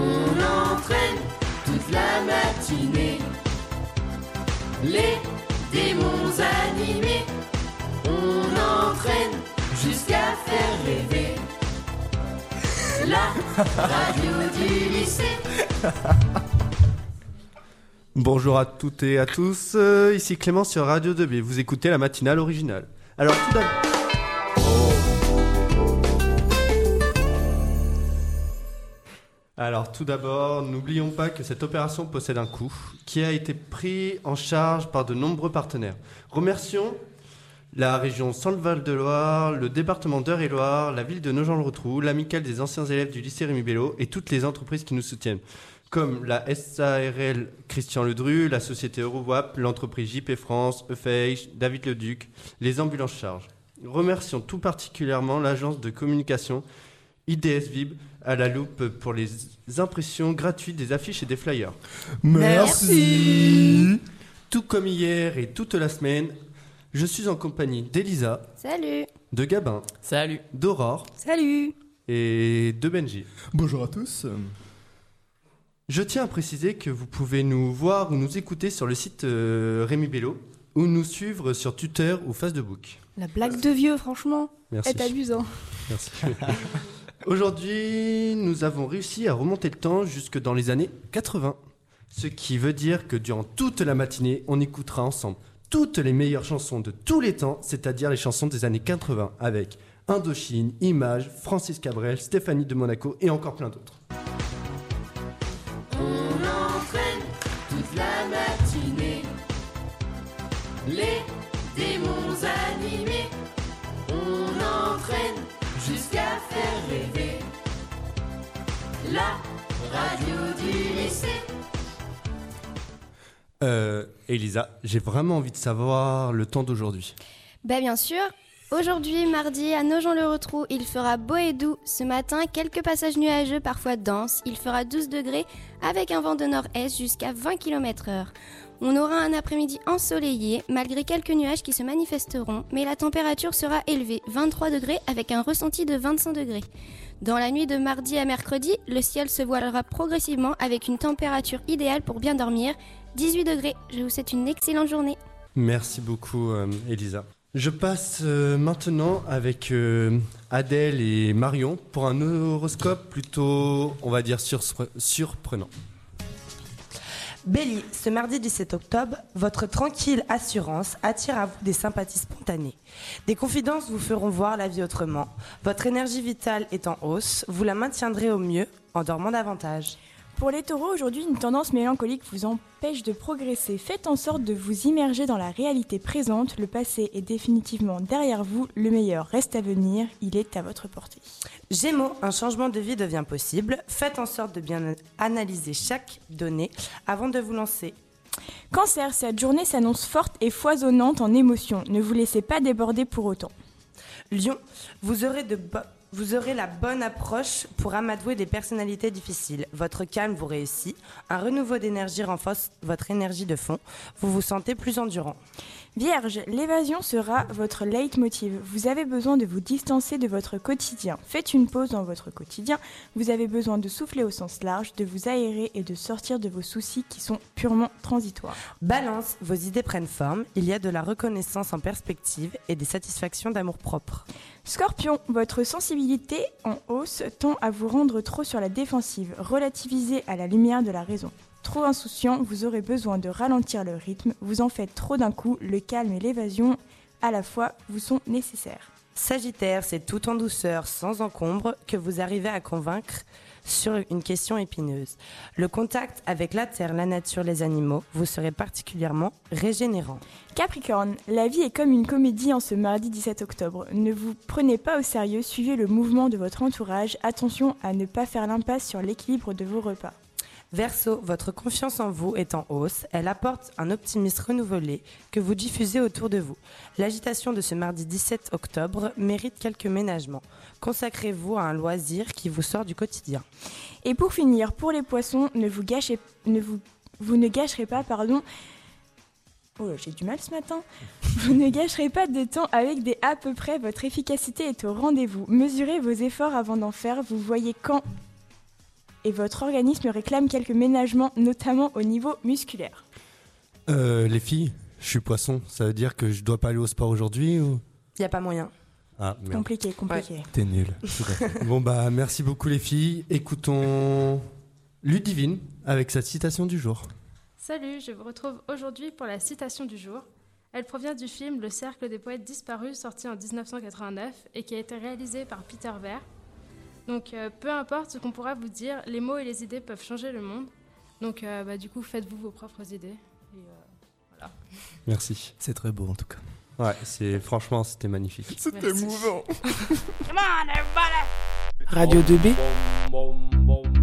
On entraîne toute la matinée les démons animés. On entraîne jusqu'à faire rêver la radio du lycée. Bonjour à toutes et à tous, euh, ici Clément sur Radio 2B, vous écoutez la matinale originale. Alors tout d'abord... Alors tout d'abord, n'oublions pas que cette opération possède un coût qui a été pris en charge par de nombreux partenaires. Remercions la région Centre-Val de Loire, le département d'Eure-et-Loire, la ville de Nogent-le-Rotrou, l'amicale des anciens élèves du lycée Rémi Bello et toutes les entreprises qui nous soutiennent, comme la SARL Christian Ledru, la société Eurowap, l'entreprise JP France, EFH, David Leduc, les ambulances charges. Remercions tout particulièrement l'agence de communication IDS Vib à la loupe pour les impressions gratuites des affiches et des flyers. Merci. Tout comme hier et toute la semaine, je suis en compagnie d'Elisa, Salut de Gabin, Salut. d'Aurore Salut et de Benji. Bonjour à tous. Je tiens à préciser que vous pouvez nous voir ou nous écouter sur le site euh, Rémi Bello ou nous suivre sur Twitter ou Facebook. La blague de vieux, franchement, Merci. est amusant. Merci. Aujourd'hui, nous avons réussi à remonter le temps jusque dans les années 80. Ce qui veut dire que durant toute la matinée, on écoutera ensemble toutes les meilleures chansons de tous les temps, c'est-à-dire les chansons des années 80 avec Indochine, Image, Francis Cabrel, Stéphanie de Monaco et encore plein d'autres. La radio du lycée. Euh, Elisa, j'ai vraiment envie de savoir le temps d'aujourd'hui. Ben bien sûr, aujourd'hui, mardi, à Nogent-le-Rotrou, il fera beau et doux. Ce matin, quelques passages nuageux, parfois denses. Il fera 12 degrés avec un vent de nord-est jusqu'à 20 km heure. On aura un après-midi ensoleillé, malgré quelques nuages qui se manifesteront, mais la température sera élevée, 23 degrés avec un ressenti de 25 degrés. Dans la nuit de mardi à mercredi, le ciel se voilera progressivement avec une température idéale pour bien dormir, 18 degrés. Je vous souhaite une excellente journée. Merci beaucoup, euh, Elisa. Je passe euh, maintenant avec euh, Adèle et Marion pour un horoscope plutôt, on va dire, surpre- surprenant. Bélier, ce mardi 17 octobre, votre tranquille assurance attire à vous des sympathies spontanées. Des confidences vous feront voir la vie autrement. Votre énergie vitale est en hausse, vous la maintiendrez au mieux en dormant davantage. Pour les taureaux, aujourd'hui, une tendance mélancolique vous empêche de progresser. Faites en sorte de vous immerger dans la réalité présente. Le passé est définitivement derrière vous. Le meilleur reste à venir. Il est à votre portée. Gémeaux, un changement de vie devient possible. Faites en sorte de bien analyser chaque donnée avant de vous lancer. Cancer, cette journée s'annonce forte et foisonnante en émotions. Ne vous laissez pas déborder pour autant. Lion, vous aurez, de vous aurez la bonne approche pour amadouer des personnalités difficiles. Votre calme vous réussit. Un renouveau d'énergie renforce votre énergie de fond. Vous vous sentez plus endurant. Vierge, l'évasion sera votre leitmotiv. Vous avez besoin de vous distancer de votre quotidien. Faites une pause dans votre quotidien. Vous avez besoin de souffler au sens large, de vous aérer et de sortir de vos soucis qui sont purement transitoires. Balance, vos idées prennent forme. Il y a de la reconnaissance en perspective et des satisfactions d'amour-propre. Scorpion, votre sensibilité en hausse tend à vous rendre trop sur la défensive. Relativisez à la lumière de la raison. Trop insouciant, vous aurez besoin de ralentir le rythme. Vous en faites trop d'un coup, le calme et l'évasion à la fois vous sont nécessaires. Sagittaire, c'est tout en douceur, sans encombre, que vous arrivez à convaincre sur une question épineuse. Le contact avec la terre, la nature, les animaux vous serez particulièrement régénérant. Capricorne, la vie est comme une comédie en ce mardi 17 octobre. Ne vous prenez pas au sérieux, suivez le mouvement de votre entourage. Attention à ne pas faire l'impasse sur l'équilibre de vos repas. Verseau, votre confiance en vous est en hausse. Elle apporte un optimisme renouvelé que vous diffusez autour de vous. L'agitation de ce mardi 17 octobre mérite quelques ménagements. Consacrez-vous à un loisir qui vous sort du quotidien. Et pour finir, pour les poissons, ne vous ne gâcherez pas, pardon. Oh, j'ai du mal ce matin. Vous ne gâcherez pas de temps avec des à peu près. Votre efficacité est au rendez-vous. Mesurez vos efforts avant d'en faire. Vous voyez quand et votre organisme réclame quelques ménagements, notamment au niveau musculaire. Euh, les filles, je suis poisson. Ça veut dire que je dois pas aller au sport aujourd'hui ou? Il n'y a pas moyen. Ah, merde. Compliqué, compliqué. T'es nul. bon bah merci beaucoup les filles. Écoutons Ludivine avec sa citation du jour. Salut, je vous retrouve aujourd'hui pour la citation du jour. Elle provient du film Le Cercle des poètes disparus, sorti en 1989 et qui a été réalisé par Peter Ver. Donc, euh, peu importe ce qu'on pourra vous dire, les mots et les idées peuvent changer le monde. Donc, euh, bah, du coup, faites-vous vos propres idées. Et, euh, voilà. Merci. C'est très beau en tout cas. Ouais, c'est franchement c'était magnifique. Merci. Radio 2B. Bom, bom, bom.